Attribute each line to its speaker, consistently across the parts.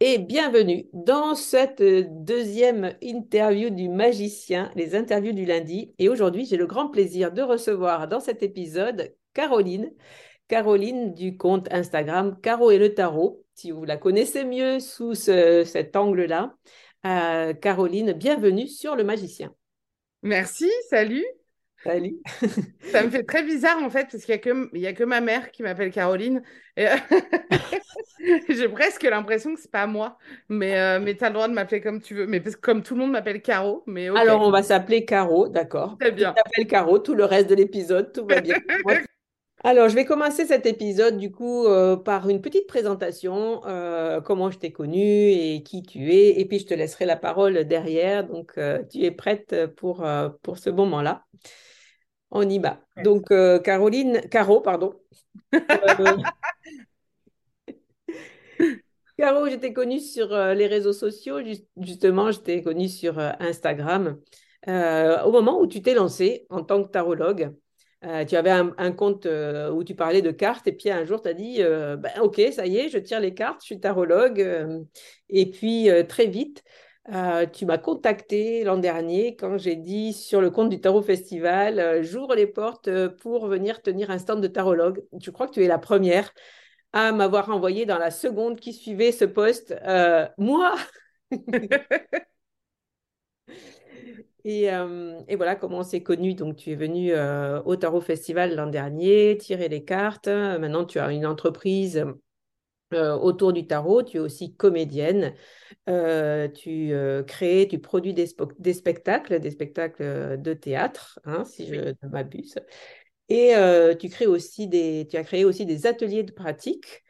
Speaker 1: et bienvenue dans cette deuxième interview du magicien, les interviews du lundi. Et aujourd'hui, j'ai le grand plaisir de recevoir dans cet épisode Caroline, Caroline du compte Instagram Caro et le Tarot, si vous la connaissez mieux sous cet angle-là. Euh, Caroline, bienvenue sur le magicien.
Speaker 2: Merci, salut.
Speaker 1: Salut.
Speaker 2: Ça me fait très bizarre en fait, parce qu'il n'y a, a, que ma mère qui m'appelle Caroline. J'ai presque l'impression que c'est pas moi, mais, euh, mais tu as le droit de m'appeler comme tu veux. Mais parce que comme tout le monde m'appelle Caro. Mais
Speaker 1: Alors on va s'appeler Caro, d'accord.
Speaker 2: Très bien.
Speaker 1: Tu t'appelles Caro, tout le reste de l'épisode, tout va bien. Alors, je vais commencer cet épisode du coup euh, par une petite présentation, euh, comment je t'ai connu et qui tu es, et puis je te laisserai la parole derrière. Donc, tu es prête pour, pour ce moment-là. On y va. Donc, euh, Caroline, Caro, pardon. Euh, Caro, j'étais connue sur euh, les réseaux sociaux. justement, j'étais connue sur Instagram. au moment où tu t'es lancée en tant que tarologue, tu avais un, compte où tu parlais de cartes et puis un jour, tu as dit ben, Ok, ça y est, je tire les cartes, je suis tarologue. et puis, très vite, euh, tu m'as contacté l'an dernier quand j'ai dit sur le compte du Tarot Festival, euh, j'ouvre les portes euh, pour venir tenir un stand de tarologue. Je crois que tu es la première à m'avoir envoyé dans la seconde qui suivait ce poste. moi? Et, et, voilà comment on s'est connus. Donc, tu es venu au Tarot Festival l'an dernier, tirer les cartes. Maintenant, tu as une entreprise euh, autour du tarot. Tu es aussi comédienne. Euh, tu euh, crées, tu produis des, spectacles, des spectacles de théâtre, hein, si je ne m'abuse. Et tu, crées aussi des, tu as créé aussi des ateliers de pratique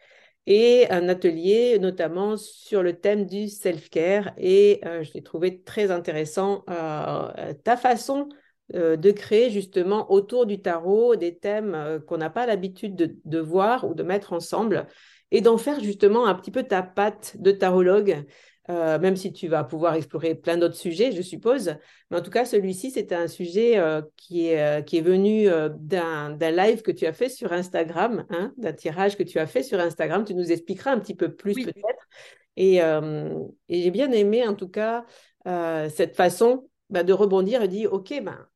Speaker 1: et un atelier notamment sur le thème du self-care. Et je l'ai trouvé très intéressant ta façon de créer justement autour du tarot des thèmes qu'on n'a pas l'habitude de, de, voir ou de mettre ensemble et d'en faire justement un petit peu ta patte de tarologue, euh, même si tu vas pouvoir explorer plein d'autres sujets, je suppose. Mais en tout cas, celui-ci, c'était un sujet euh, qui, est, euh, qui est venu d'un live que tu as fait sur Instagram, hein, d'un tirage que tu as fait sur Instagram. Tu nous expliqueras un petit peu plus peut-être. Et, et j'ai bien aimé, en tout cas, cette façon bah, de rebondir et dire, OK, ben,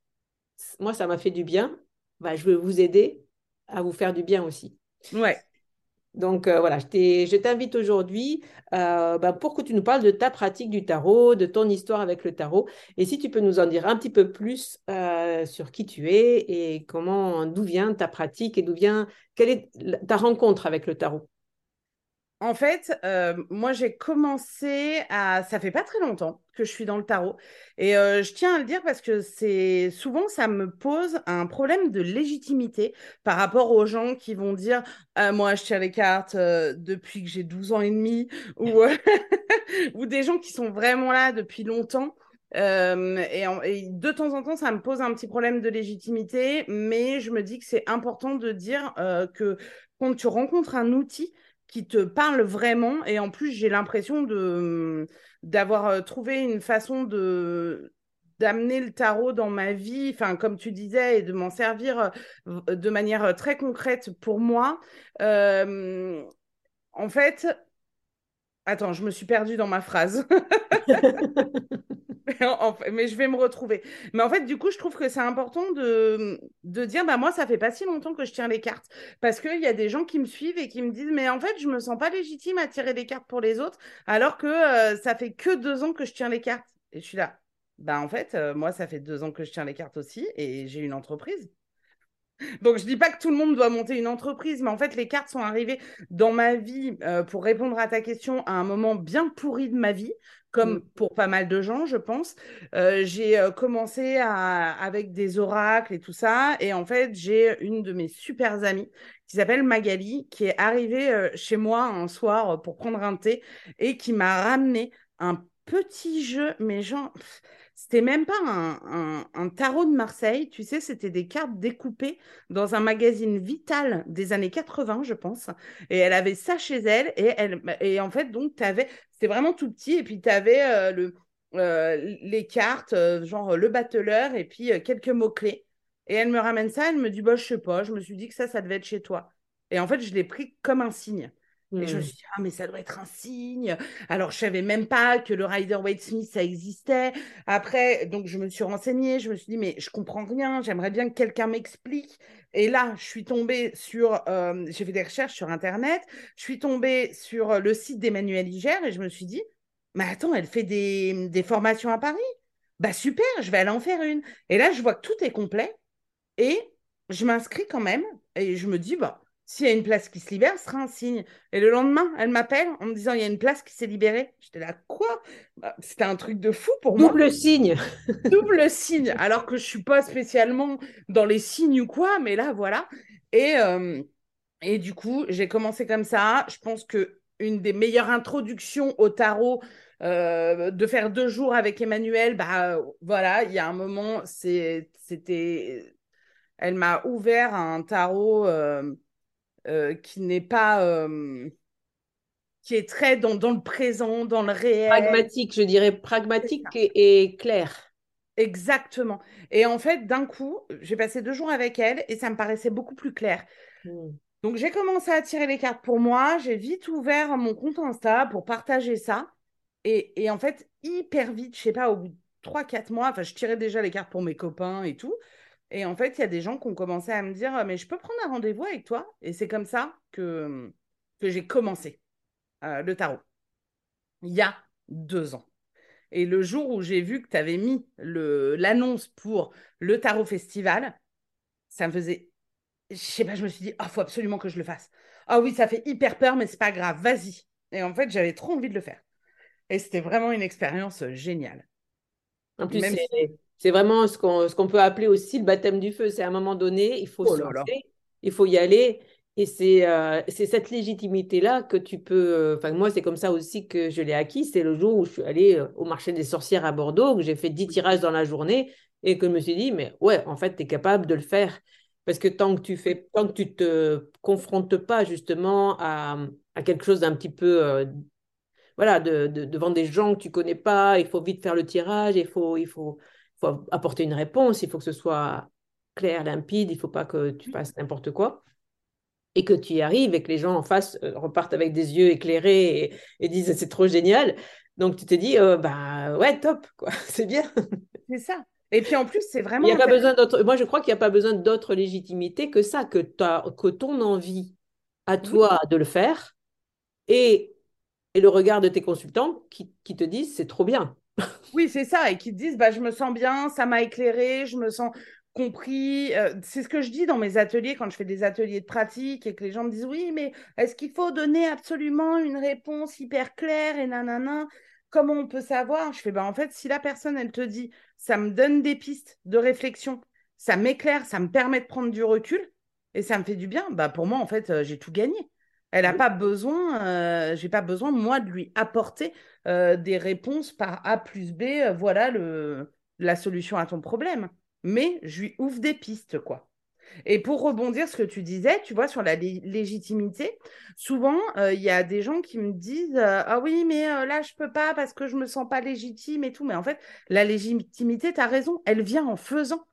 Speaker 1: moi, ça m'a fait du bien. bah, je veux vous aider à vous faire du bien aussi.
Speaker 2: Ouais.
Speaker 1: Donc euh, voilà, je t'invite aujourd'hui euh, bah, pour que tu nous parles de ta pratique du tarot, de ton histoire avec le tarot, et si tu peux nous en dire un petit peu plus euh, sur qui tu es et comment, d'où vient ta pratique et d'où vient, quelle est ta rencontre avec le tarot.
Speaker 2: En fait, euh, moi, j'ai commencé à. Ça fait pas très longtemps que je suis dans le tarot. Et euh, je tiens à le dire parce que c'est souvent, ça me pose un problème de légitimité par rapport aux gens qui vont dire «Ah, Moi, je tiens les cartes euh, depuis que j'ai 12 ans et demi, ou, des gens qui sont vraiment là depuis longtemps. et, de temps en temps, ça me pose un petit problème de légitimité, mais je me dis que c'est important de dire que quand tu rencontres un outil, qui te parle vraiment. Et en plus, j'ai l'impression de d'avoir euh, trouvé une façon de d'amener le tarot dans ma vie, enfin comme tu disais, et de m'en servir euh, de manière euh, très concrète pour moi. en fait, attends, je me suis perdue dans ma phrase. mais je vais me retrouver. Mais en fait, du coup, je trouve que c'est important de, de dire, bah moi, ça fait pas si longtemps que je tiens les cartes. Parce qu'il y a des gens qui me suivent et qui me disent, mais en fait, je me sens pas légitime à tirer des cartes pour les autres, alors que euh, ça fait que deux ans que je tiens les cartes. Et je suis là. Bah en fait, euh, moi, ça fait deux ans que je tiens les cartes aussi et j'ai une entreprise. Donc, je dis pas que tout le monde doit monter une entreprise, mais en fait, les cartes sont arrivées dans ma vie euh, pour répondre à ta question à un moment bien pourri de ma vie, comme mm. pour pas mal de gens, je pense. Euh, j'ai euh, commencé avec des oracles et tout ça, et en fait, j'ai une de mes super amies qui s'appelle Magali, qui est arrivée chez moi un soir pour prendre un thé et qui m'a ramené un petit jeu, mais genre. C'était même pas un, tarot de Marseille, tu sais, c'était des cartes découpées dans un magazine Vital des années 80, je pense. Et elle avait ça chez elle. Et, elle, et en fait, donc, tu avais, c'était vraiment tout petit. Et puis, tu euh, euh, les cartes, euh, genre le battleur, et puis quelques mots-clés. Et elle me ramène ça, elle me dit, bah, je sais pas, je me suis dit que ça, ça devait être chez toi. Et en fait, je l'ai pris comme un signe. Et je me mmh. suis dit, ah, mais ça doit être un signe. Alors, je savais même pas que le Rider Waite Smith, ça existait. Après, donc, je me suis renseignée. Je me suis dit, mais je comprends rien. J'aimerais bien que quelqu'un m'explique. Et là, je suis tombée sur, euh, j'ai fait des recherches sur Internet. Je suis tombée sur le site d'Emmanuel Iger et je me suis dit, mais attends, elle fait des, des formations à Paris. Bah, super, je vais aller en faire une. Et là, je vois que tout est complet. Et je m'inscris quand même. Et je me dis, bah, s'il y a une place qui se libère, ce sera un signe. Et le lendemain, elle m'appelle en me disant il y a une place qui s'est libérée. J'étais là, quoi? Bah, C'était un truc de fou pour
Speaker 1: moi. Double signe.
Speaker 2: Double signe. Alors que je suis pas spécialement dans les signes ou quoi, mais là, voilà. Et, euh, et du coup, j'ai commencé comme ça. Je pense que une des meilleures introductions au tarot, euh, de faire deux jours avec Emmanuel, bah voilà, il y a un moment, c'était. Elle m'a ouvert un tarot. Euh, euh, qui n'est pas. Euh, qui est très dans, dans, le présent, dans le réel.
Speaker 1: Pragmatique, je dirais pragmatique et, clair.
Speaker 2: Exactement. Et en fait, d'un coup, j'ai passé deux jours avec elle et ça me paraissait beaucoup plus clair. Hmm. Donc, j'ai commencé à tirer les cartes pour moi. J'ai vite ouvert mon compte Insta pour partager ça. Et, et en fait, hyper vite, je sais pas, au bout de 3-4 mois, enfin, je tirais déjà les cartes pour mes copains et tout. Et en fait, il y a des gens qui ont commencé à me dire Mais je peux prendre un rendez-vous avec toi? Et c'est comme ça que, que j'ai commencé euh, le tarot. Il y a deux ans. Et le jour où j'ai vu que tu avais mis l'annonce pour le tarot festival, ça me faisait. Je sais pas, je me suis dit Ah, oh, faut absolument que je le fasse. Ah oui, ça fait hyper peur, mais c'est pas grave, vas-y. Et en fait, j'avais trop envie de le faire. Et c'était vraiment une expérience euh, géniale.
Speaker 1: En plus, c'est vraiment ce qu'on qu'on peut appeler aussi le baptême du feu. C'est à un moment donné, il faut oh il faut y aller. Et c'est euh, cette légitimité-là que tu peux. Euh, enfin, moi, c'est comme ça aussi que je l'ai acquis. C'est le jour où je suis allée euh, au marché des sorcières à Bordeaux, que j'ai fait 10 tirages dans la journée et que je me suis dit, mais ouais, en fait, tu es capable de le faire. Parce que tant que tu fais, tant que tu te confrontes pas justement à, à quelque chose d'un petit peu voilà, de, devant des gens que tu connais pas, il faut vite faire le tirage, il faut, il faut, faut apporter une réponse, il faut que ce soit clair, limpide, il ne faut pas que tu fasses n'importe quoi. Et que tu y arrives et que les gens en face euh, repartent avec des yeux éclairés et, disent c'est trop génial. Donc tu te dis, euh, bah ouais, top, quoi, c'est bien.
Speaker 2: C'est ça. Et puis en plus, c'est vraiment.
Speaker 1: Il y a pas besoin d'autre. Moi, je crois qu'il n'y a pas besoin d'autre légitimité que ça, que, que ton envie à toi de le faire et, et le regard de tes consultants qui, qui te disent c'est trop bien.
Speaker 2: Oui, c'est ça, et qui te disent bah, je me sens bien, ça m'a éclairé, je me sens compris. Euh, c'est ce que je dis dans mes ateliers quand je fais des ateliers de pratique et que les gens me disent oui, mais est-ce qu'il faut donner absolument une réponse hyper claire et nanana Comment on peut savoir? Je fais bah en fait, si la personne elle te dit ça me donne des pistes de réflexion, ça m'éclaire, ça me permet de prendre du recul et ça me fait du bien, bah pour moi en fait, euh, j'ai tout gagné. Elle n'a pas besoin, euh, j'ai pas besoin moi de lui apporter des réponses par A plus B. voilà le, la solution à ton problème mais je lui ouvre des pistes, quoi. Et pour rebondir ce que tu disais, tu vois, sur la légitimité, souvent, euh, il y a des gens qui me disent euh, Ah oui, mais euh, là, je peux pas parce que je me sens pas légitime et tout. Mais en fait, la légitimité, tu as raison, elle vient en faisant.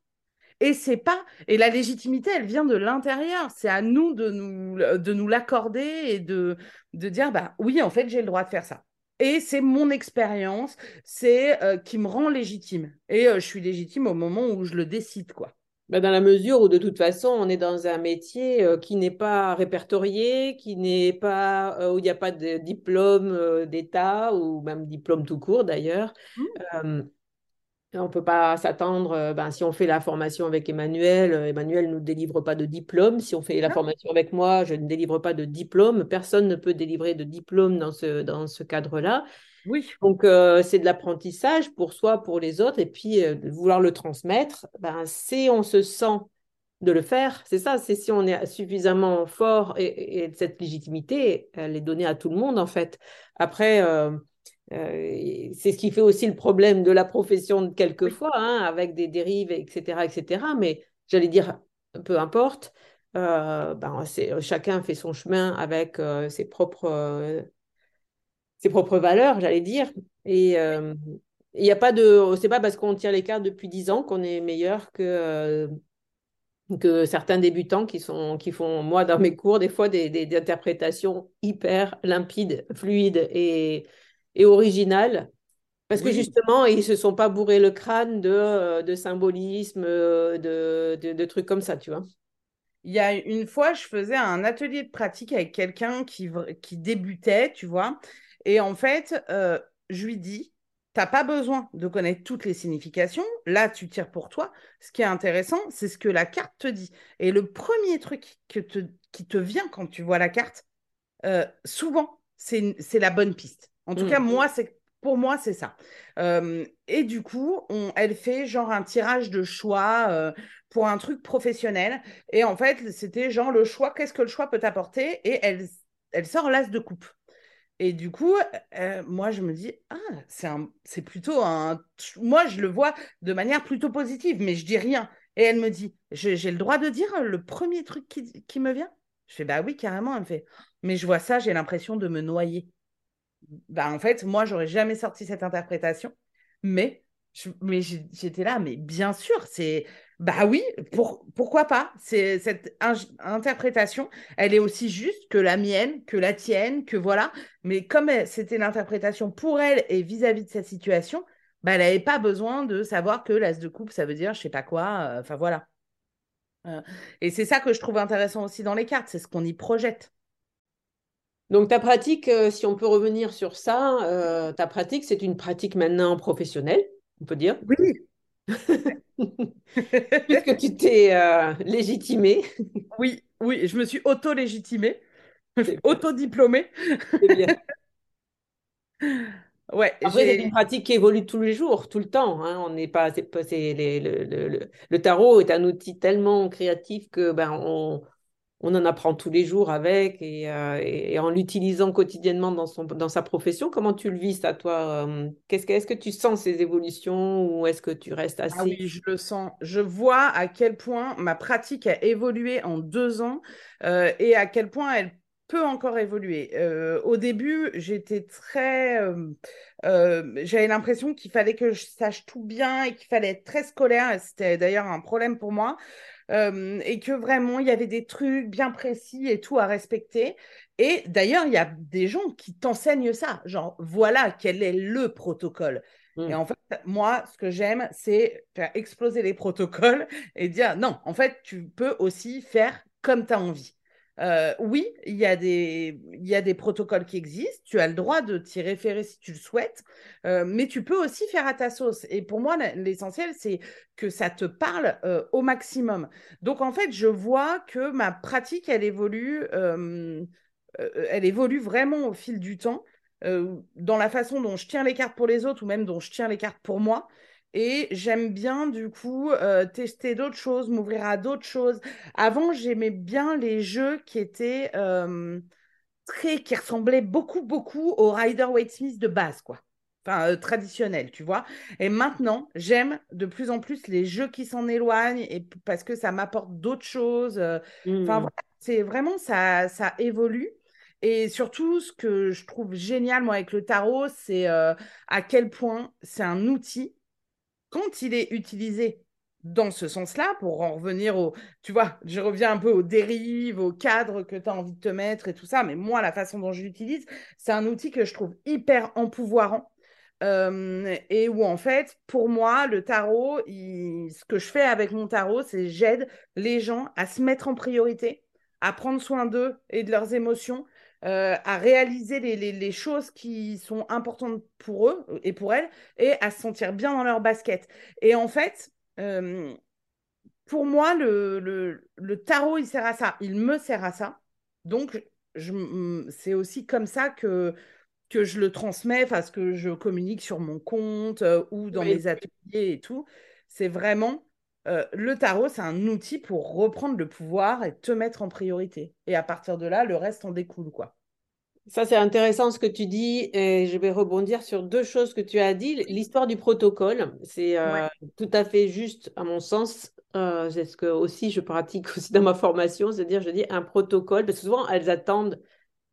Speaker 2: Et c'est pas. Et la légitimité, elle vient de l'intérieur. C'est à nous de nous, de nous l'accorder et de, de dire Bah oui, en fait, j'ai le droit de faire ça. Et c'est mon expérience, c'est euh, qui me rend légitime. Et euh, je suis légitime au moment où je le décide, quoi.
Speaker 1: Bah, dans la mesure où de toute façon, on est dans un métier euh, qui n'est pas répertorié, qui n'est pas où il n'y a pas de diplôme d'État ou même diplôme tout court d'ailleurs. Mmh. On ne peut pas s'attendre, euh, ben, si on fait la formation avec Emmanuel, euh, Emmanuel ne nous délivre pas de diplôme. Si on fait la formation avec moi, je ne délivre pas de diplôme. Personne ne peut délivrer de diplôme dans ce, dans ce cadre-là.
Speaker 2: Oui.
Speaker 1: Donc, euh, c'est de l'apprentissage pour soi, pour les autres, et puis de vouloir le transmettre. Ben, si on se sent de le faire, c'est ça, c'est si on est suffisamment fort et, et, cette légitimité, elle est donnée à tout le monde, en fait. Après, euh, c'est ce qui fait aussi le problème de la profession quelquefois, hein, avec des dérives, etc. etc. Mais j'allais dire, peu importe, euh, ben, chacun fait son chemin avec euh, ses, propres, ses propres valeurs, j'allais dire. Et il n'y a pas de. C'est pas parce qu'on tire les cartes depuis dix ans qu'on est meilleur que que certains débutants qui, sont, qui font, moi, dans mes cours, des fois, des, des interprétations hyper limpides, fluides et, et original. Parce que justement, ils ne se sont pas bourrés le crâne de, euh, de symbolisme, euh, de, de, trucs comme ça, tu vois.
Speaker 2: Il y a une fois, je faisais un atelier de pratique avec quelqu'un qui, qui débutait, tu vois. Et en fait, euh, je lui dis, tu n'as pas besoin de connaître toutes les significations. Là, tu tires pour toi. Ce qui est intéressant, c'est ce que la carte te dit. Et le premier truc que te, qui te vient quand tu vois la carte, souvent, c'est la bonne piste. En tout cas, mmh. moi, c'est pour moi, c'est ça. et du coup, on, elle fait genre un tirage de choix pour un truc professionnel. Et en fait, c'était genre le choix, qu'est-ce que le choix peut t'apporter Et elle, elle sort l'as de coupe. Et du coup, moi, je me dis, ah, c'est, c'est plutôt un... Moi, je le vois de manière plutôt positive, mais je dis rien. Et elle me dit, j'ai le droit de dire le premier truc qui, qui me vient? Je fais, bah oui, carrément. Elle me fait, mais je vois ça, j'ai l'impression de me noyer bah, en fait, moi, j'aurais jamais sorti cette interprétation, mais, mais j'étais là, mais bien sûr, c'est, bah oui, pour, pourquoi pas? C'est cette interprétation, elle est aussi juste que la mienne, que la tienne, que voilà. Mais comme c'était l'interprétation pour elle et vis-à-vis de cette situation, bah, elle n'avait pas besoin de savoir que l'as de coupe, ça veut dire je sais pas quoi. Euh, enfin voilà. Euh, et c'est ça que je trouve intéressant aussi dans les cartes, c'est ce qu'on y projette.
Speaker 1: Donc ta pratique, euh, si on peut revenir sur ça, euh, ta pratique, c'est une pratique maintenant professionnelle, on peut dire?
Speaker 2: Oui.
Speaker 1: Puisque tu t'es euh, légitimée.
Speaker 2: Oui, oui, je me suis auto-légitimée, auto-diplômée. C'est bien.
Speaker 1: Ouais, Après, c'est une pratique qui évolue tous les jours, tout le temps. Hein. On n'est pas, c'est, le, le, le, le, tarot est un outil tellement créatif que ben on, on en apprend tous les jours avec et, euh, en l'utilisant quotidiennement dans, son, dans sa profession. Comment tu le vis, à toi euh, qu'est-ce que, Est-ce que tu sens ces évolutions ou est-ce que tu restes assez... Ah
Speaker 2: oui, je le sens. Je vois à quel point ma pratique a évolué en deux ans euh, et à quel point elle peut encore évoluer. au début, j'étais très... J'avais l'impression qu'il fallait que je sache tout bien et qu'il fallait être très scolaire. C'était d'ailleurs un problème pour moi. Euh, et que vraiment il y avait des trucs bien précis et tout à respecter. Et d'ailleurs, il y a des gens qui t'enseignent ça, genre voilà quel est le protocole. Et
Speaker 1: Mm.
Speaker 2: en fait, moi, ce que j'aime, c'est faire exploser les protocoles et dire non, en fait, tu peux aussi faire comme tu as envie. Euh, oui, il y, a des, protocoles qui existent, tu as le droit de t'y référer si tu le souhaites, euh, mais tu peux aussi faire à ta sauce. Et pour moi, l'essentiel, c'est que ça te parle euh, au maximum. Donc, en fait, je vois que ma pratique, elle évolue, elle évolue vraiment au fil du temps, dans la façon dont je tiens les cartes pour les autres ou même dont je tiens les cartes pour moi. Et j'aime bien, du coup, euh, tester d'autres choses, m'ouvrir à d'autres choses. Avant, j'aimais bien les jeux qui étaient euh, très, qui ressemblaient beaucoup, beaucoup au Rider-Waite-Smith de base, quoi. Enfin, euh, traditionnel, tu vois. Et maintenant, j'aime de plus en plus les jeux qui s'en éloignent et parce que ça m'apporte d'autres choses. euh, Enfin,
Speaker 1: Mm.
Speaker 2: voilà, c'est vraiment, ça, ça évolue. Et surtout, ce que je trouve génial, moi, avec le tarot, c'est à quel point c'est un outil quand il est utilisé dans ce sens-là, pour en revenir au, tu vois, je reviens un peu aux dérives, aux cadres que tu as envie de te mettre et tout ça, mais moi, la façon dont je l'utilise, c'est un outil que je trouve hyper empouvoirant. euh, et où en fait, pour moi, le tarot, ce que je fais avec mon tarot, c'est j'aide les gens à se mettre en priorité, à prendre soin d'eux et de leurs émotions, euh, à réaliser les, les- les choses qui sont importantes pour eux et pour elles, et à se sentir bien dans leur basket. Et en fait, euh, pour moi, le, le, le tarot, il sert à ça. Il me sert à ça. Donc, c'est aussi comme ça que, que je le transmets, parce que je communique sur mon compte euh, ou dans
Speaker 1: Oui.
Speaker 2: mes ateliers et tout. C'est vraiment, euh, le tarot, c'est un outil pour reprendre le pouvoir et te mettre en priorité. Et à partir de là, le reste en découle, quoi.
Speaker 1: Ça, c'est intéressant ce que tu dis et je vais rebondir sur deux choses que tu as dit. L'histoire du protocole, c'est euh,
Speaker 2: Ouais.
Speaker 1: tout à fait juste à mon sens. Euh, c'est ce que aussi je pratique aussi dans ma formation, c'est-à-dire je dis un protocole, parce que souvent elles attendent,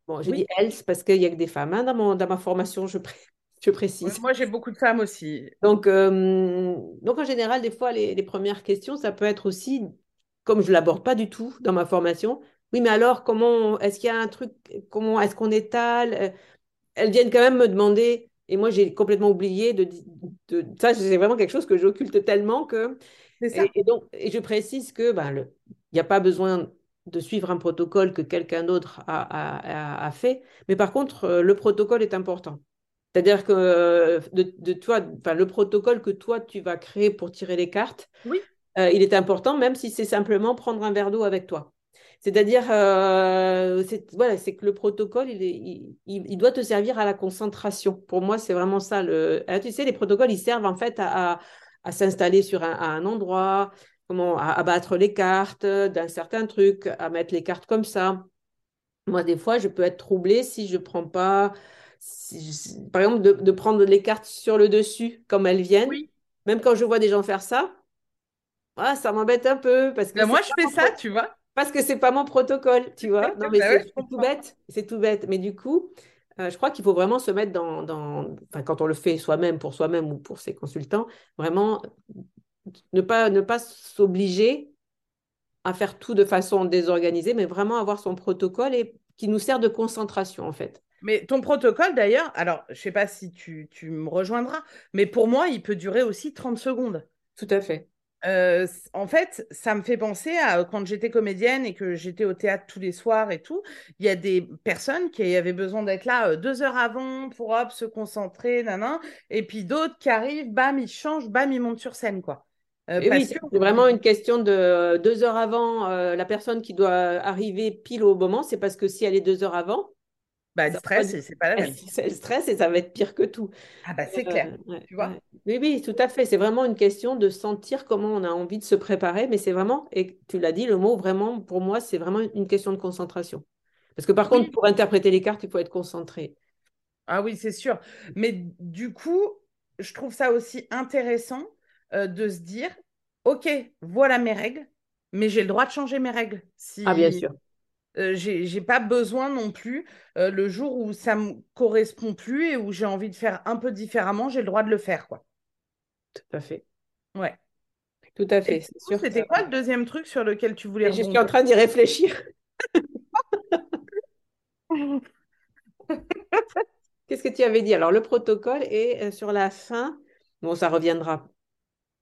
Speaker 1: bon,
Speaker 2: Oui.
Speaker 1: dit elles parce qu'il n'y a que des femmes hein, dans, mon, dans ma formation, je, pré- je précise.
Speaker 2: Moi, j'ai beaucoup de femmes aussi.
Speaker 1: Donc, euh, donc en général, des fois, les, les premières questions, ça peut être aussi, comme je ne l'aborde pas du tout dans ma formation, oui, mais alors, comment, est-ce qu'il y a un truc, comment est-ce qu'on étale? Euh, Elles viennent quand même me demander, et moi j'ai complètement oublié de, de, ça, c'est vraiment quelque chose que j'occulte tellement que,
Speaker 2: C'est ça.
Speaker 1: et, et donc, et je précise que ben, le- il n'y a pas besoin de suivre un protocole que quelqu'un d'autre a, a, a- a fait, mais par contre, euh, le protocole est important. C'est-à-dire que euh, de, de toi, enfin, le protocole que toi tu vas créer pour tirer les cartes,
Speaker 2: Oui.
Speaker 1: euh, il est important, même si c'est simplement prendre un verre d'eau avec toi. C'est-à-dire, euh, c'est voilà, c'est que le protocole, il, est- il, il- doit te servir à la concentration. Pour moi, c'est vraiment ça. Le... Ah, tu sais, les protocoles, ils servent en fait à, à, à s'installer sur un, à un endroit, comment, à, à battre les cartes d'un certain truc, à mettre les cartes comme ça. Moi, des fois, je peux être troublée si je prends pas, par exemple, de, de prendre les cartes sur le dessus comme elles viennent.
Speaker 2: Oui.
Speaker 1: Même quand je vois des gens faire ça, ah, ça m'embête un peu parce que
Speaker 2: Ben, moi, je fais ça, tu vois.
Speaker 1: parce que c'est pas mon protocole, tu vois. Non, mais
Speaker 2: Bah ouais,
Speaker 1: c'est tout bête, c'est tout bête. Mais du coup, euh, je crois qu'il faut vraiment se mettre dans, dans, enfin, quand on le fait soi-même, pour soi-même ou pour ses consultants, vraiment ne pas, ne pas s'obliger à faire tout de façon désorganisée, mais vraiment avoir son protocole et qui nous sert de concentration, en fait.
Speaker 2: Mais ton protocole, d'ailleurs, alors, je sais pas si tu, tu me rejoindras, mais pour moi, il peut durer aussi 30 secondes.
Speaker 1: Tout à fait.
Speaker 2: Euh, en fait, ça me fait penser à quand j'étais comédienne et que j'étais au théâtre tous les soirs et tout. Il y a des personnes qui avaient besoin d'être là euh, deux heures avant pour hop, se concentrer, nanan. Et puis d'autres qui arrivent, bam, ils changent, bam, ils montent sur scène, quoi. Euh,
Speaker 1: oui, c'est
Speaker 2: que
Speaker 1: vraiment une question de deux heures avant, euh, la personne qui doit arriver pile au moment, c'est parce que si elle est deux heures avant,
Speaker 2: bah, le stress, c'est pas la même.
Speaker 1: elle stresse et ça va être pire que tout.
Speaker 2: Ah bah c'est
Speaker 1: Euh,
Speaker 2: clair,
Speaker 1: ouais,
Speaker 2: tu vois.
Speaker 1: ouais. Oui, oui, tout à fait. C'est vraiment une question de sentir comment on a envie de se préparer, mais c'est vraiment, et tu l'as dit, le mot vraiment, pour moi, c'est vraiment une question de concentration. Parce que par contre, pour interpréter les cartes, il faut être concentré.
Speaker 2: Ah oui, c'est sûr. Mais du coup, je trouve ça aussi intéressant euh, de se dire, OK, voilà mes règles, mais j'ai le droit de changer mes règles.
Speaker 1: Ah, bien
Speaker 2: Si
Speaker 1: sûr.
Speaker 2: Euh, j'ai pas besoin non plus, euh, le jour où ça me correspond plus et où j'ai envie de faire un peu différemment, j'ai le droit de le faire, quoi.
Speaker 1: Tout à fait.
Speaker 2: Ouais.
Speaker 1: Tout à fait.
Speaker 2: c'était quoi le deuxième truc sur lequel tu voulais
Speaker 1: je suis en train d'y réfléchir. Qu'est-ce que tu avais dit? Alors, le protocole et euh, sur la fin, Bon, ça reviendra.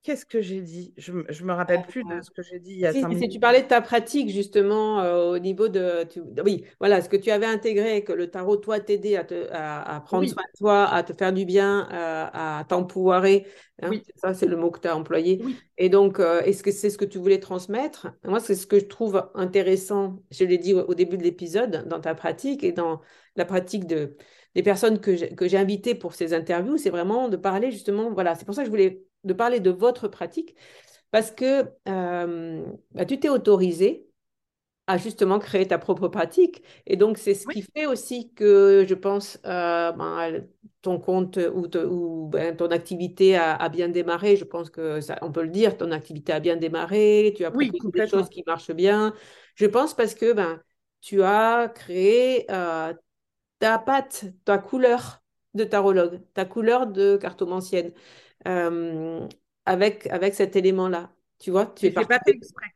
Speaker 2: Qu'est-ce que j'ai dit? Je ne me rappelle plus de ce que j'ai dit il y a
Speaker 1: si,
Speaker 2: cinq
Speaker 1: si
Speaker 2: minutes.
Speaker 1: tu parlais de ta pratique justement euh, au niveau de... tu- Oui, voilà, ce que tu avais intégré, que le tarot, toi, t'aidait à, te, à, à prendre
Speaker 2: Oui.
Speaker 1: soin de toi, à te faire du bien, euh, à t'empouvoirer. hein.
Speaker 2: Oui.
Speaker 1: Ça, c'est le mot que tu as employé.
Speaker 2: Oui.
Speaker 1: Et donc, euh, est-ce que c'est ce que tu voulais transmettre? Moi, c'est ce que je trouve intéressant, je l'ai dit au, début de l'épisode, dans ta pratique et dans la pratique de, des personnes que j'ai invitées pour ces interviews, c'est vraiment de parler justement, voilà, c'est pour ça que je voulais de parler de votre pratique, parce que euh, bah, tu t'es autorisé à justement créer ta propre pratique. Et donc, c'est ce
Speaker 2: Oui.
Speaker 1: qui fait aussi que je pense euh, ben, ton compte ou, te- ou, ben, ton activité a, a bien démarré. Je pense que ça, on peut le dire, ton activité a bien démarré. Tu as
Speaker 2: Oui,
Speaker 1: proposé des choses qui marchent bien. Je pense parce que ben, tu as créé euh, ta patte, ta couleur de tarologue, ta couleur de cartomancienne, euh, avec, avec cet élément-là. Tu vois, tu es parti
Speaker 2: pas fait exprès.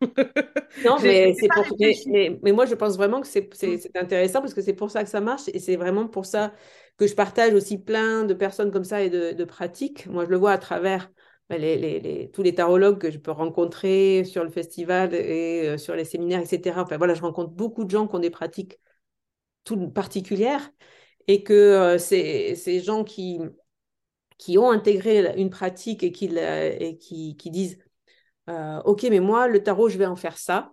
Speaker 1: non, mais c'est pour. Mais, mais, mais moi, je pense vraiment que c'est
Speaker 2: Mm.
Speaker 1: c'est intéressant parce que c'est pour ça que ça marche et c'est vraiment pour ça que je partage aussi plein de personnes comme ça et de, de pratiques. Moi, je le vois à travers ben, les, les- les- tous les tarologues que je peux rencontrer sur le festival et euh, sur les séminaires, etc. Enfin, voilà, je rencontre beaucoup de gens qui ont des pratiques toutes particulières et que euh, ces gens qui, qui ont intégré une pratique et qui, et qui, qui disent euh, Ok, mais moi, le tarot, je vais en faire ça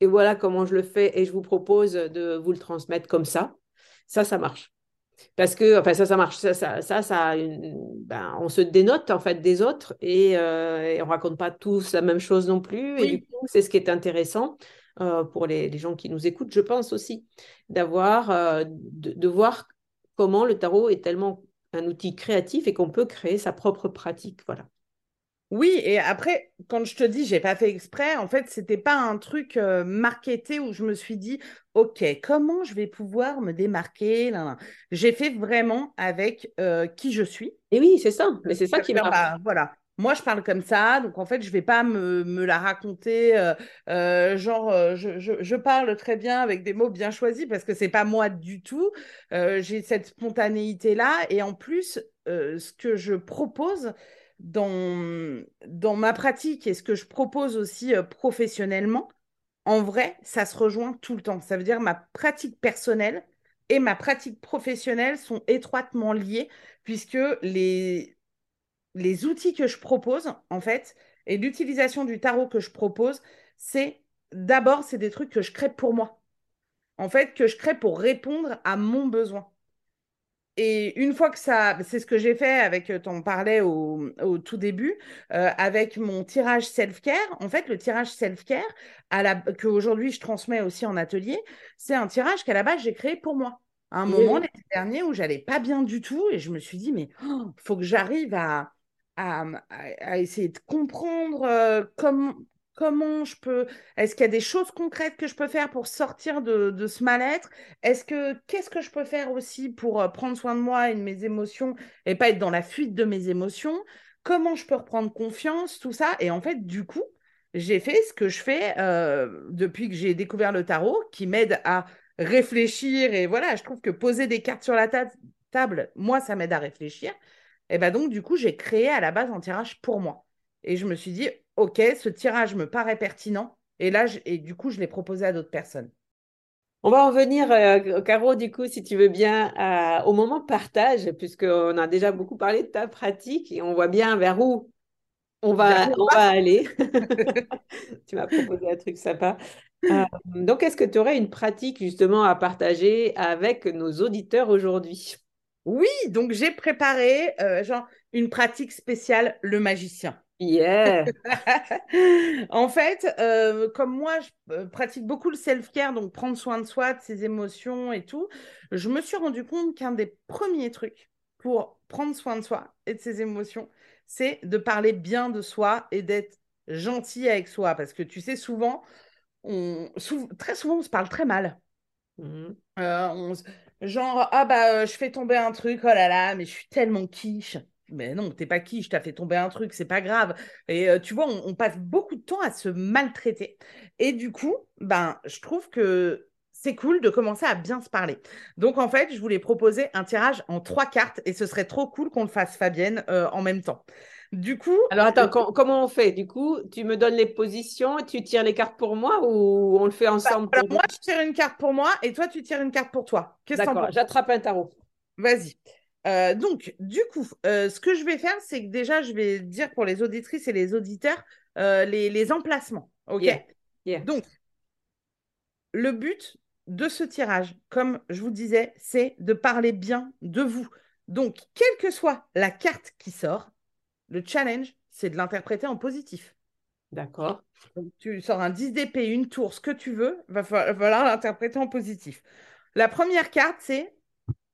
Speaker 1: et voilà comment je le fais et je vous propose de vous le transmettre comme ça. Ça, ça marche. Parce que, enfin, ça, ça marche. Ça, ça, ça, ça une- ben, on se dénote en fait des autres et, euh, et on raconte pas tous la même chose non plus. Et du coup, c'est ce qui est intéressant euh, pour les, les gens qui nous écoutent, je pense aussi, d'avoir, euh, de, de voir comment le tarot est tellement un outil créatif et qu'on peut créer sa propre pratique. Voilà.
Speaker 2: Oui, et après, quand je te dis j'ai pas fait exprès, en fait, c'était pas un truc euh, marketé où je me suis dit, OK, comment je vais pouvoir me démarquer. J'ai fait vraiment avec euh, qui je suis.
Speaker 1: Et oui, c'est ça. Mais c'est ça qui marche.
Speaker 2: bah, voilà. Moi, je parle comme ça, donc en fait, je vais pas me, me la raconter, euh, euh, genre, euh, je, je- je parle très bien avec des mots bien choisis parce que c'est pas moi du tout. J'ai cette spontanéité-là, et en plus, ce que je propose dans, dans ma pratique et ce que je propose aussi professionnellement, en vrai, ça se rejoint tout le temps. Ça veut dire ma pratique personnelle et ma pratique professionnelle sont étroitement liées puisque les, les outils que je propose, en fait, et l'utilisation du tarot que je propose, c'est d'abord, c'est des trucs que je crée pour moi. En fait, que je crée pour répondre à mon besoin. Et une fois que ça, c'est ce que j'ai fait avec, euh, t'en parlais au, au tout début, euh, avec mon tirage self-care. En fait, le tirage self-care, à la, que aujourd'hui je transmets aussi en atelier, c'est un tirage qu'à la base j'ai créé pour moi. À un
Speaker 1: Oui,
Speaker 2: moment l'été dernier où j'allais pas bien du tout et je me suis dit, mais il faut que j'arrive à, à, essayer de comprendre euh, comment, comment je peux. Est-ce qu'il y a des choses concrètes que je peux faire pour sortir de, ce mal-être? Est-ce que qu'est-ce que je peux faire aussi pour euh, prendre soin de moi et de mes émotions et pas être dans la fuite de mes émotions? Comment je peux reprendre confiance, tout ça? Et en fait, du coup, j'ai fait ce que je fais euh, depuis que j'ai découvert le tarot, qui m'aide à réfléchir. Et voilà, je trouve que poser des cartes sur la ta- table, moi, ça m'aide à réfléchir. Et ben donc, du coup, j'ai créé à la base un tirage pour moi. Et je me suis dit, OK, ce tirage me paraît pertinent. Et là, je- et du coup, je l'ai proposé à d'autres personnes.
Speaker 1: On va en venir, euh, Caro, du coup, si tu veux bien, au moment partage, puisqu'on a déjà beaucoup parlé de ta pratique et on voit bien vers où on va,
Speaker 2: on
Speaker 1: va aller. Tu m'as proposé un truc sympa. Euh, donc, est-ce que tu aurais une pratique justement à partager avec nos auditeurs aujourd'hui?
Speaker 2: Oui, donc j'ai préparé euh, genre une pratique spéciale, le magicien.
Speaker 1: Yeah!
Speaker 2: En fait, euh, comme moi, je euh, pratique beaucoup le self-care, donc prendre soin de soi, de ses émotions et tout, je me suis rendu compte qu'un des premiers trucs pour prendre soin de soi et de ses émotions, c'est de parler bien de soi et d'être gentil avec soi. Parce que tu sais, souvent, on, sou- très souvent, on se parle très mal. Euh, on s- genre, ah bah, euh, je fais tomber un truc, oh là là, mais je suis tellement quiche. Mais non, t'es pas quiche, t'as fait tomber un truc, c'est pas grave. Et euh, tu vois, on, passe beaucoup de temps à se maltraiter. Et du coup, ben, je trouve que c'est cool de commencer à bien se parler. Donc, en fait, je voulais proposer un tirage en trois cartes et ce serait trop cool qu'on le fasse, Fabienne, euh, en même temps. Du coup.
Speaker 1: Alors, attends, comment on fait? Du coup, tu me donnes les positions et tu tires les cartes pour moi ou on le fait ensemble
Speaker 2: Alors, moi, je tire une carte pour moi et toi, tu tires une carte pour toi.
Speaker 1: D'accord, j'attrape un tarot.
Speaker 2: Vas-y. Euh, donc, du coup, euh, ce que je vais faire, c'est que déjà, je vais dire pour les auditrices et les auditeurs les, emplacements. OK? Donc, le but de ce tirage, comme je vous disais, c'est de parler bien de vous. Donc, quelle que soit la carte qui sort, le challenge, c'est de l'interpréter en positif.
Speaker 1: D'accord.
Speaker 2: Tu sors un 10 d'épée, une tour, ce que tu veux, va falloir l'interpréter en positif. La première carte, c'est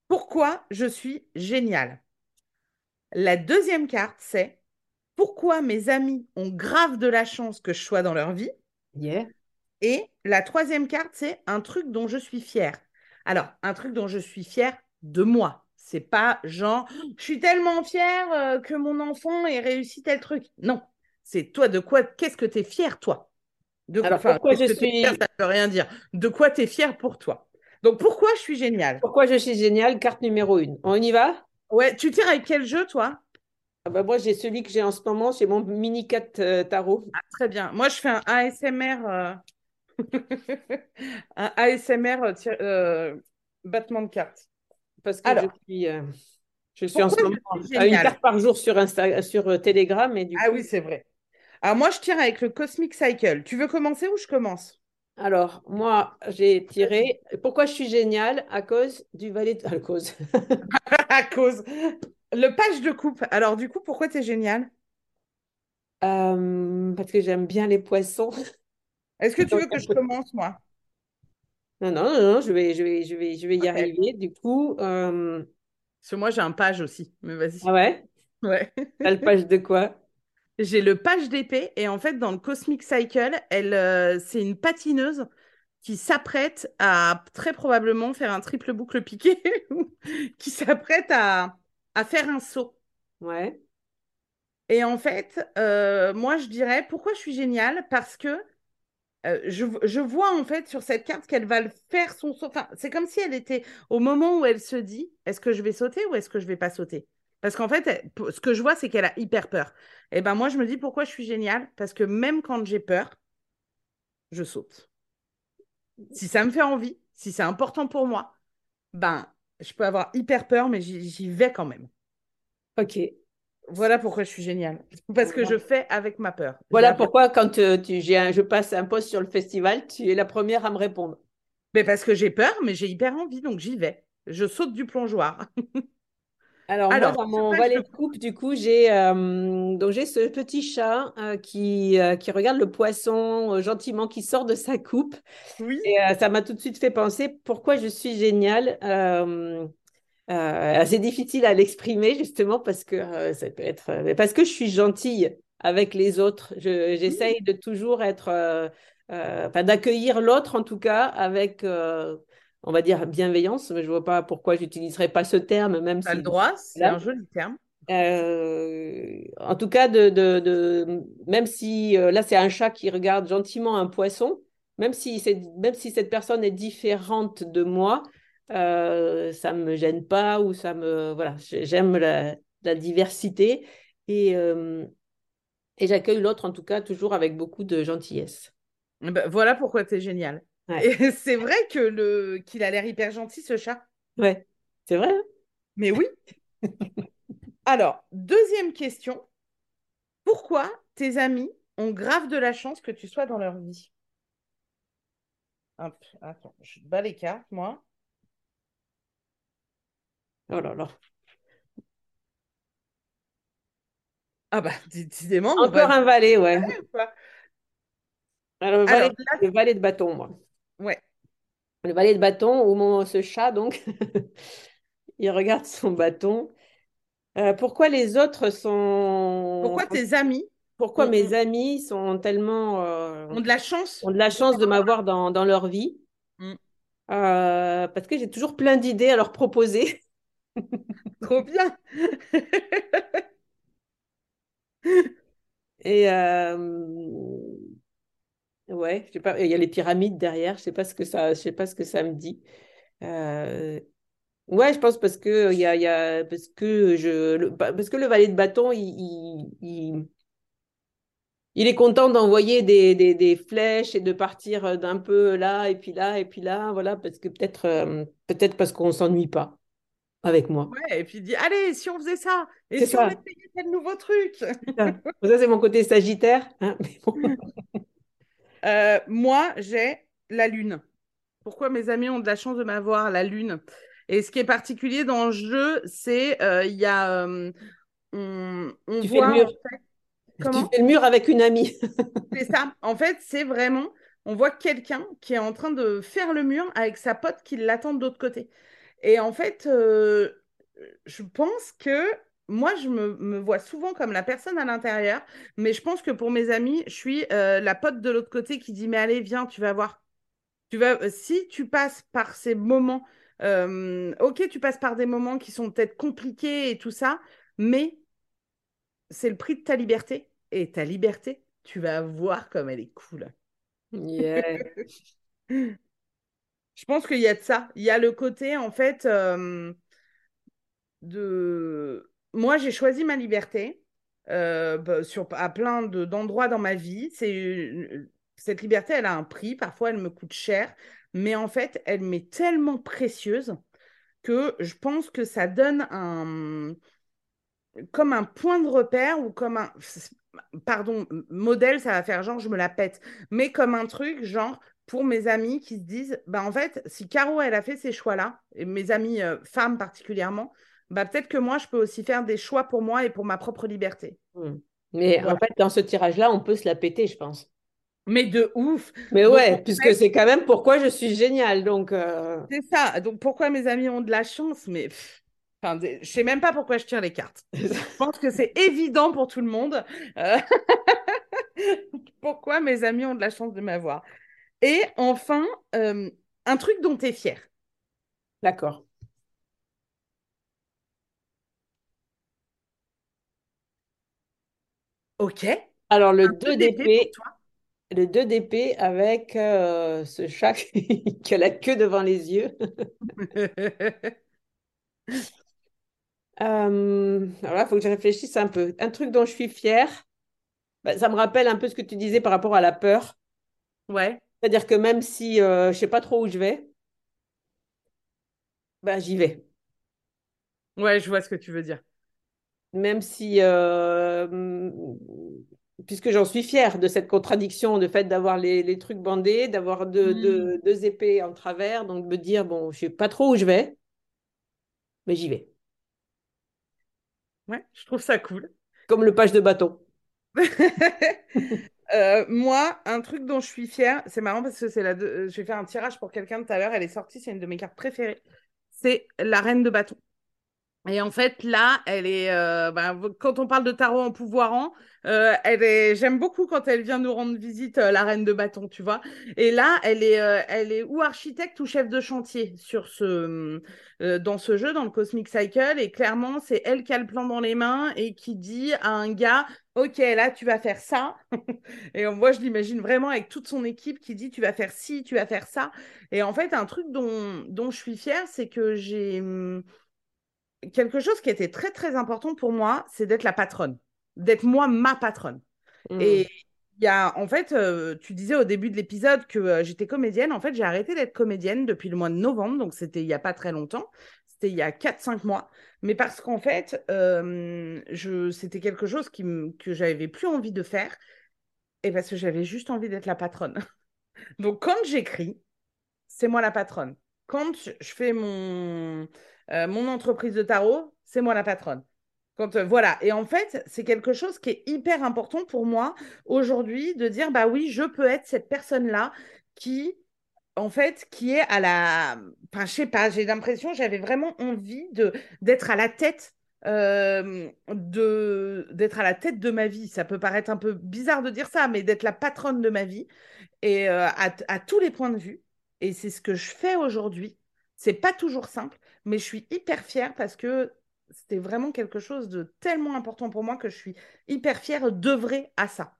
Speaker 2: pourquoi je suis génial. La deuxième carte, c'est pourquoi mes amis ont grave de la chance que je sois dans leur vie.
Speaker 1: Yeah.
Speaker 2: Et la troisième carte, c'est un truc dont je suis fière. Alors, un truc dont je suis fière de moi. C'est pas genre, je suis tellement fière euh, que mon enfant ait réussi tel truc. Non, c'est toi de quoi, qu'est-ce que tu es fière, toi?
Speaker 1: De, Alors, pourquoi je suis.
Speaker 2: ça ne veut rien dire. De quoi tu es fière pour toi? Donc, pourquoi je suis géniale?
Speaker 1: Pourquoi je suis géniale? Carte numéro une. On y va?
Speaker 2: Ouais, tu tires avec quel jeu, toi?
Speaker 1: Ah bah moi, j'ai celui que j'ai en ce moment, c'est mon mini 4 euh, tarot.
Speaker 2: Ah, très bien. Moi, je fais un ASMR. Euh, un ASMR euh, battement de cartes.
Speaker 1: Parce que je suis, euh, je suis en ce moment à une carte par jour sur, Insta, sur euh, Telegram. Et du
Speaker 2: ah oui, c'est vrai. Alors moi, je tire avec le Cosmic Cycle. Tu veux commencer ou je commence?
Speaker 1: Alors, moi, j'ai tiré. Pourquoi je suis géniale? À cause du valet de... À cause.
Speaker 2: à cause. Le page de coupe. Alors, du coup, pourquoi tu es géniale
Speaker 1: Parce que j'aime bien les poissons.
Speaker 2: Est-ce que tu veux que je commence, moi?
Speaker 1: Non, non, non, je vais, je vais, je vais, je vais y arriver. Du coup. Euh...
Speaker 2: Parce que moi, j'ai un page aussi. Mais vas-y.
Speaker 1: Ah ouais?
Speaker 2: Ouais.
Speaker 1: T'as le page de quoi?
Speaker 2: J'ai le page d'épée. Et en fait, dans le Cosmic Cycle, elle, euh, c'est une patineuse qui s'apprête à très probablement faire un triple boucle piqué, qui s'apprête à, à faire un saut.
Speaker 1: Ouais.
Speaker 2: Et en fait, euh, moi, je dirais pourquoi je suis géniale? Parce que euh, je, vois en fait sur cette carte qu'elle va faire son saut. C'est comme si elle était au moment où elle se dit est-ce que je vais sauter ou est-ce que je vais pas sauter? Parce qu'en fait, ce que je vois, c'est qu'elle a hyper peur. Et ben moi, je me dis pourquoi je suis géniale? Parce que même quand j'ai peur, je saute. Si ça me fait envie, si c'est important pour moi, ben je peux avoir hyper peur, mais j'y vais quand même.
Speaker 1: Ok.
Speaker 2: Voilà pourquoi je suis géniale. Parce que je fais avec ma peur.
Speaker 1: Voilà pourquoi quand euh, tu, je passe un post sur le festival, tu es la première à me répondre.
Speaker 2: Mais parce que j'ai peur, mais j'ai hyper envie, donc j'y vais. Je saute du plongeoir.
Speaker 1: Alors, moi, dans mon valet de coupe, du coup, j'ai euh, donc j'ai ce petit chat euh, qui, qui regarde le poisson gentiment qui sort de sa coupe.
Speaker 2: Oui.
Speaker 1: Et ça m'a tout de suite fait penser pourquoi je suis géniale. Euh, assez difficile à l'exprimer justement parce que euh, ça peut être euh, parce que je suis gentille avec les autres. J'essaye de toujours être, enfin, d'accueillir l'autre en tout cas avec, on va dire bienveillance. Mais je vois pas pourquoi j'utiliserais pas ce terme même.
Speaker 2: si le droit, c'est un joli terme.
Speaker 1: en tout cas, de, de, de même si là c'est un chat qui regarde gentiment un poisson, même si, même si cette personne est différente de moi, euh, ça me gêne pas ou ça me voilà j'aime la, diversité et euh, et j'accueille l'autre en tout cas toujours avec beaucoup de gentillesse.
Speaker 2: Eh ben, voilà pourquoi tu es génial. c'est vrai que le qu'il a l'air hyper gentil ce chat.
Speaker 1: Ouais, c'est vrai. Hein.
Speaker 2: Mais oui. Alors, deuxième question. Pourquoi tes amis ont grave de la chance que tu sois dans leur vie? Attends, je bats les cartes, moi.
Speaker 1: Oh là là.
Speaker 2: Ah bah, décidément.
Speaker 1: Encore un valet, ouais. Alors, le, valet, de bâton, moi.
Speaker 2: Ouais.
Speaker 1: Le valet de bâton, au moment ce chat, donc, il regarde son bâton. Euh, pourquoi les autres sont.
Speaker 2: Pourquoi tes amis?
Speaker 1: Pourquoi mes amis sont tellement. Euh,
Speaker 2: ont de la chance?
Speaker 1: Ont de la chance de m'avoir dans, dans, leur vie? Mm. Euh, parce que j'ai toujours plein d'idées à leur proposer.
Speaker 2: Trop bien.
Speaker 1: et, euh, Ouais, je pas, il y a les pyramides derrière, je sais pas que ça, je sais pas ce que ça me dit. Euh, Ouais, je pense parce que il y a, parce que je le, parce que le valet de bâton, il, est content d'envoyer des, flèches et de partir d'un peu là et puis là et puis là, voilà, parce que peut-être euh, parce qu'on s'ennuie pas avec moi.
Speaker 2: Ouais, et puis il dit, allez, si on faisait ça, et si on essayait tel nouveau truc.
Speaker 1: Ça, Ça, c'est mon côté sagittaire. hein, bon.
Speaker 2: Euh, moi, j'ai la lune. Pourquoi mes amis ont de la chance de m'avoir la lune? Et ce qui est particulier dans le jeu, c'est euh, il y a euh, on, on
Speaker 1: Tu fais le
Speaker 2: voit
Speaker 1: mur.
Speaker 2: en fait
Speaker 1: Tu
Speaker 2: comment?
Speaker 1: fais le mur avec une amie.
Speaker 2: C'est ça. En fait, c'est vraiment on voit quelqu'un qui est en train de faire le mur avec sa pote qui l'attend de l'autre côté. Et en fait, euh, je pense que moi, je me, me vois souvent comme la personne à l'intérieur, mais je pense que pour mes amis, je suis euh, la pote de l'autre côté qui dit, mais allez, viens, tu vas voir. Tu vas, euh, si tu passes par ces moments, euh, ok, tu passes par des moments qui sont peut-être compliqués et tout ça, mais c'est le prix de ta liberté. Et ta liberté, tu vas voir comme elle est cool.
Speaker 1: Yeah.
Speaker 2: Je pense qu'il y a de ça. Il y a le côté, en fait, euh, de... Moi, j'ai choisi ma liberté euh, bah, sur, à plein de- d'endroits dans ma vie. C'est Cette liberté, elle a un prix. Parfois, elle me coûte cher. Mais en fait, elle m'est tellement précieuse que je pense que ça donne un... comme un point de repère ou comme un... Pardon, modèle, ça va faire genre, je me la pète. Mais comme un truc, genre, pour mes amis qui se disent, bah en fait, si Caro, elle a fait ces choix-là, et mes amis euh, femmes particulièrement, bah peut-être que moi, je peux aussi faire des choix pour moi et pour ma propre liberté.
Speaker 1: Hmm. Mais en fait, dans ce tirage-là, on peut se la péter, je pense.
Speaker 2: Mais de ouf!
Speaker 1: Mais
Speaker 2: Donc,
Speaker 1: ouais,
Speaker 2: en
Speaker 1: puisque
Speaker 2: fait,
Speaker 1: c'est quand même pourquoi je suis géniale. Donc, euh,
Speaker 2: c'est ça. Donc, pourquoi mes amis ont de la chance? Mais enfin, je sais même pas pourquoi je tire les cartes. Je pense que c'est évident pour tout le monde. Euh, pourquoi mes amis ont de la chance de m'avoir. Et enfin, euh, un truc dont tu es fier.
Speaker 1: d'accord.
Speaker 2: Ok.
Speaker 1: Alors, le
Speaker 2: Un
Speaker 1: 2
Speaker 2: peu d'épée pour
Speaker 1: d'épée,
Speaker 2: toi.
Speaker 1: le 2 d'épée avec euh, ce chat qui a la queue devant les yeux. Euh, alors là, il faut que je réfléchisse un peu. Un truc dont je suis fière, bah, ça me rappelle un peu ce que tu disais par rapport à la peur.
Speaker 2: Ouais.
Speaker 1: C'est-à-dire que même si euh, je sais pas trop où je vais, bah, j'y vais.
Speaker 2: Ouais, je vois ce que tu veux dire.
Speaker 1: Même si, euh, puisque j'en suis fière de cette contradiction, de fait d'avoir les, les trucs bandés, d'avoir deux,
Speaker 2: Mm.
Speaker 1: deux- deux épées en travers, donc me dire, bon, je sais pas trop où je vais, mais j'y vais.
Speaker 2: Ouais, je trouve ça cool.
Speaker 1: Comme le page de bâton.
Speaker 2: Euh, moi, un truc dont je suis fière, c'est marrant parce que c'est la deux- euh, j'ai fait un tirage pour quelqu'un tout à l'heure, elle est sortie, c'est une de mes cartes préférées. C'est la reine de bâton. Et en fait, là, elle est. euh, ben, quand on parle de tarot en pouvoirant, euh. J'aime beaucoup quand elle vient nous rendre visite, euh, la reine de bâton, tu vois. Et là, elle est, elle est ou architecte ou chef de chantier sur ce, dans ce jeu, dans le Cosmic Cycle. Et clairement, c'est elle qui a le plan dans les mains et qui dit à un gars, OK, là, tu vas faire ça. Et moi, je l'imagine vraiment avec toute son équipe qui dit, tu vas faire ci, tu vas faire ça. Et en fait, un truc dont, dont je suis fière, c'est que j'ai. Quelque chose qui était très très important pour moi, c'est d'être la patronne, d'être moi ma patronne.
Speaker 1: Mm.
Speaker 2: Et il y a, en fait, euh, tu disais au début de l'épisode que euh, j'étais comédienne. En fait, j'ai arrêté d'être comédienne depuis le mois de novembre, donc c'était il n'y a pas très longtemps. C'était il y a 4-5 mois. Mais parce qu'en fait, euh, je, c'était quelque chose qui que j'avais plus envie de faire et parce que j'avais juste envie d'être la patronne. Donc, quand j'écris, c'est moi la patronne. Quand je fais mon, euh, mon entreprise de tarot, c'est moi la patronne. Euh, voilà. Et en fait, c'est quelque chose qui est hyper important pour moi aujourd'hui de dire, bah oui, je peux être cette personne-là qui, en fait, qui est à la... Enfin, je sais pas, j'ai l'impression, j'avais vraiment envie d'être à la tête. euh, de d'être à la tête de ma vie. Ça peut paraître un peu bizarre de dire ça, mais d'être la patronne de ma vie et à, à tous les points de vue. Et c'est ce que je fais aujourd'hui. C'est pas toujours simple, mais je suis hyper fière parce que c'était vraiment quelque chose de tellement important pour moi que je suis hyper fière d'œuvrer à ça.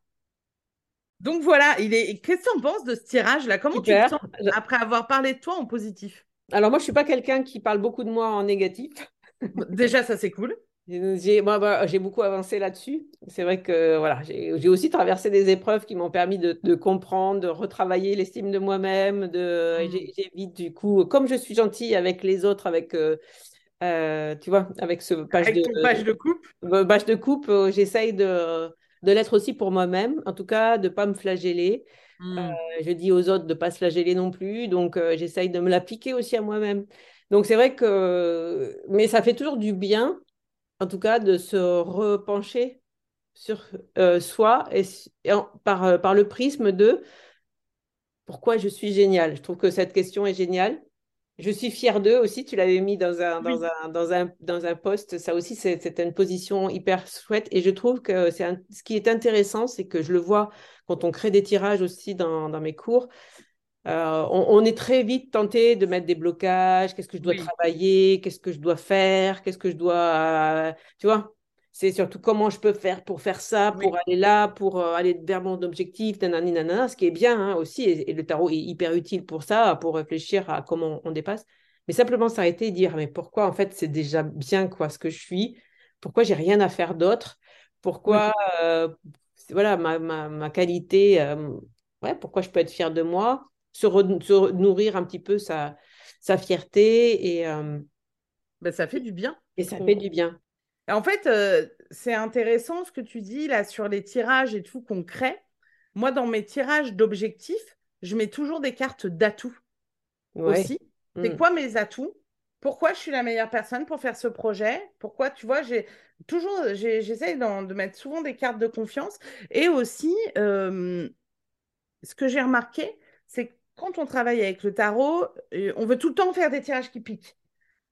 Speaker 2: Donc voilà, il est... qu'est-ce que tu en penses de ce tirage-là Comment tu te sens après avoir parlé de toi en positif?
Speaker 1: Alors moi, je ne suis pas quelqu'un qui parle beaucoup de moi en négatif.
Speaker 2: Déjà, ça c'est cool.
Speaker 1: J'ai bah, beaucoup avancé là-dessus. C'est vrai que voilà, j'ai aussi traversé des épreuves qui m'ont permis de, comprendre, de retravailler l'estime de moi-même. De, mmh. J'évite du coup, comme je suis gentille avec les autres, avec euh, euh, tu vois, avec ce
Speaker 2: page avec de, page de coupe.
Speaker 1: Page de coupe, euh, j'essaye de, de l'être aussi pour moi-même, en tout cas, de ne pas me flageller. Mmh. je dis aux autres de ne pas se flageller non plus, donc j'essaye de me l'appliquer aussi à moi-même. Donc c'est vrai que, mais ça fait toujours du bien en tout cas, de se repencher sur euh, soi et, par, euh, par le prisme de pourquoi je suis géniale. Je trouve que cette question est géniale. Je suis fière d'eux aussi, tu l'avais mis dans un, dans, un, dans, un, dans un poste. Ça aussi, c'est une position hyper chouette. Et je trouve que c'est ce qui est intéressant, c'est que je le vois quand on crée des tirages aussi dans, dans mes cours. Euh, on, est très vite tenté de mettre des blocages. Qu'est-ce que je dois travailler? Qu'est-ce que je dois faire? Qu'est-ce que je dois. tu vois? C'est surtout comment je peux faire pour faire ça, pour aller là, pour euh, aller vers mon objectif, nanani, nanana, ce qui est bien hein, aussi. Et, le tarot est hyper utile pour ça, pour réfléchir à comment on dépasse. Mais simplement s'arrêter dire mais pourquoi en fait c'est déjà bien quoi ce que je suis? Pourquoi j'ai rien à faire d'autre? Pourquoi euh, voilà ma, ma, qualité ouais, pourquoi je peux être fière de moi? Se, nourrir un petit peu sa, sa fierté et euh,
Speaker 2: ben, ça fait du bien.
Speaker 1: Et ça fait du bien.
Speaker 2: En fait, euh, c'est intéressant ce que tu dis là sur les tirages et tout qu'on crée. Moi, dans mes tirages d'objectifs, je mmets toujours des cartes d'atouts aussi. C'est mm. quoi mes atouts? Pourquoi je suis la meilleure personne pour faire ce projet? Pourquoi, tu vois, j'ai toujours, j'essaie de mettre souvent des cartes de confiance. Et aussi, euh, ce que j'ai remarqué, c'est quand on travaille avec le tarot, on veut tout le temps faire des tirages qui piquent.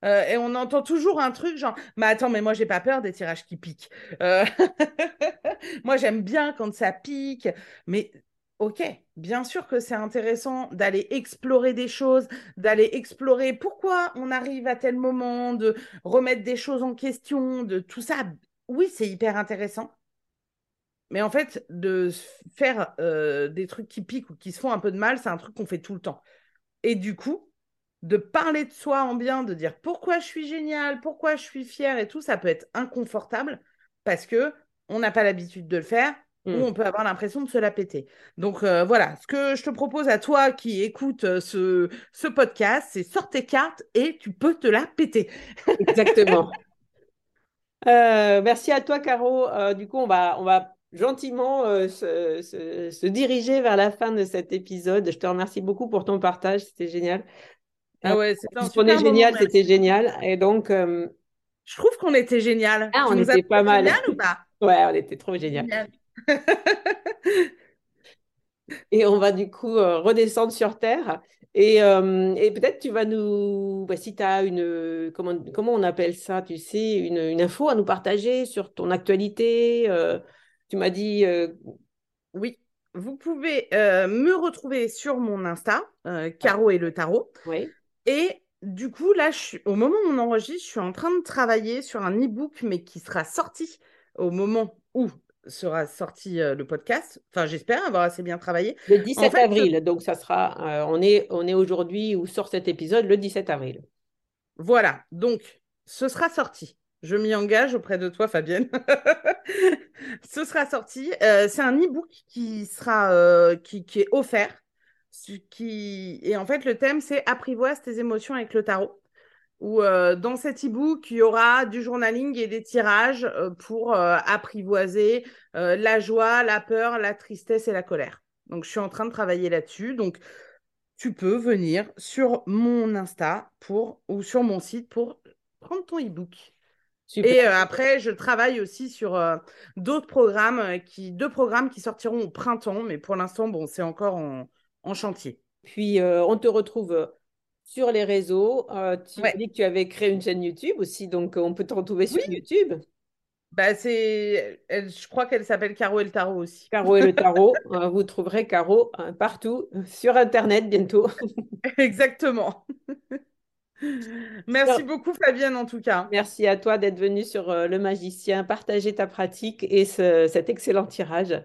Speaker 2: Euh, et on entend toujours un truc genre, mais attends, mais moi j'ai pas peur des tirages qui piquent. Euh, moi j'aime bien quand ça pique, mais ok, bien sûr que c'est intéressant d'aller explorer des choses, d'aller explorer pourquoi on arrive à tel moment, de remettre des choses en question, de tout ça. Oui, c'est hyper intéressant. Mais en fait, de faire euh, des trucs qui piquent ou qui se font un peu de mal, c'est un truc qu'on fait tout le temps. Et du coup, de parler de soi en bien, de dire pourquoi je suis génial, pourquoi je suis fière et tout, ça peut être inconfortable parce que on n'a pas l'habitude de le faire ou mmh. on peut avoir l'impression de se la péter. Donc euh, voilà, ce que je te propose à toi qui écoute euh, ce, ce podcast, c'est sort tes cartes et tu peux te la péter.
Speaker 1: Exactement. merci à toi, Caro. du coup, on va, on va gentiment euh, se, diriger vers la fin de cet épisode. Je te remercie beaucoup pour ton partage, c'était génial.
Speaker 2: Ah ouais, c'était
Speaker 1: un génial, c'était génial. Et donc, euh,
Speaker 2: je trouve qu'on était génial.
Speaker 1: Ah, on était pas mal.
Speaker 2: Génial ou pas?
Speaker 1: Ouais, on était trop génial. et on va du coup euh, redescendre sur Terre. Et, et peut-être tu vas nous, bah, si tu as une, comment, comment on appelle ça, tu sais, une, une, info à nous partager sur ton actualité, tu m'as dit. Euh,
Speaker 2: oui, vous pouvez euh, me retrouver sur mon Insta, euh, Caro et le tarot.
Speaker 1: Oui.
Speaker 2: Et du coup, là, au moment où on enregistre, je suis en train de travailler sur un e-book, mais qui sera sorti au moment où sera sorti le podcast. Enfin, j'espère avoir assez bien travaillé.
Speaker 1: Le 17 avril, donc ça sera, on est, on est aujourd'hui où sort cet épisode, le 17 avril.
Speaker 2: Voilà, donc ce sera sorti. Je m'y engage auprès de toi, Fabienne. Ce sera sorti. Euh, c'est un e-book qui sera euh, qui, est offert. Qui... Et en fait, le thème, c'est Apprivoise tes émotions avec le tarot. Euh, dans cet e-book, il y aura du journaling et des tirages pour apprivoiser la joie, la peur, la tristesse et la colère. Donc, je suis en train de travailler là-dessus. Donc, tu peux venir sur mon Insta pour, ou sur mon site pour prendre ton e-book. Et euh, après, je travaille aussi sur euh, d'autres programmes, euh, qui, deux programmes qui sortiront au printemps, mais pour l'instant, bon, c'est encore en, chantier.
Speaker 1: Puis, on te retrouve sur les réseaux. tu as dit que tu avais créé une chaîne YouTube aussi, donc on peut te retrouver sur YouTube.
Speaker 2: Bah, c'est, je crois qu'elle s'appelle Caro et le Tarot aussi.
Speaker 1: Caro et le Tarot, vous trouverez Caro partout sur Internet bientôt.
Speaker 2: Exactement. Merci beaucoup Fabienne en tout cas.
Speaker 1: Merci à toi d'être venue sur euh, Le Magicien, partager ta pratique et cet excellent tirage.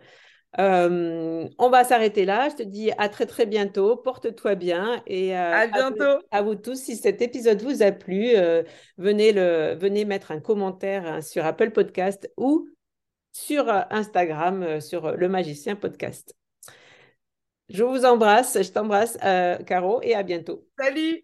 Speaker 1: Euh, on va s'arrêter là. Je te dis à très très bientôt. Porte-toi bien et
Speaker 2: euh, à bientôt.
Speaker 1: À vous, tous. Si cet épisode vous a plu, venez le venez mettre un commentaire hein, sur Apple Podcast ou sur Instagram sur le Magicien Podcast. Je vous embrasse. Je t'embrasse, Caro, et à bientôt.
Speaker 2: Salut.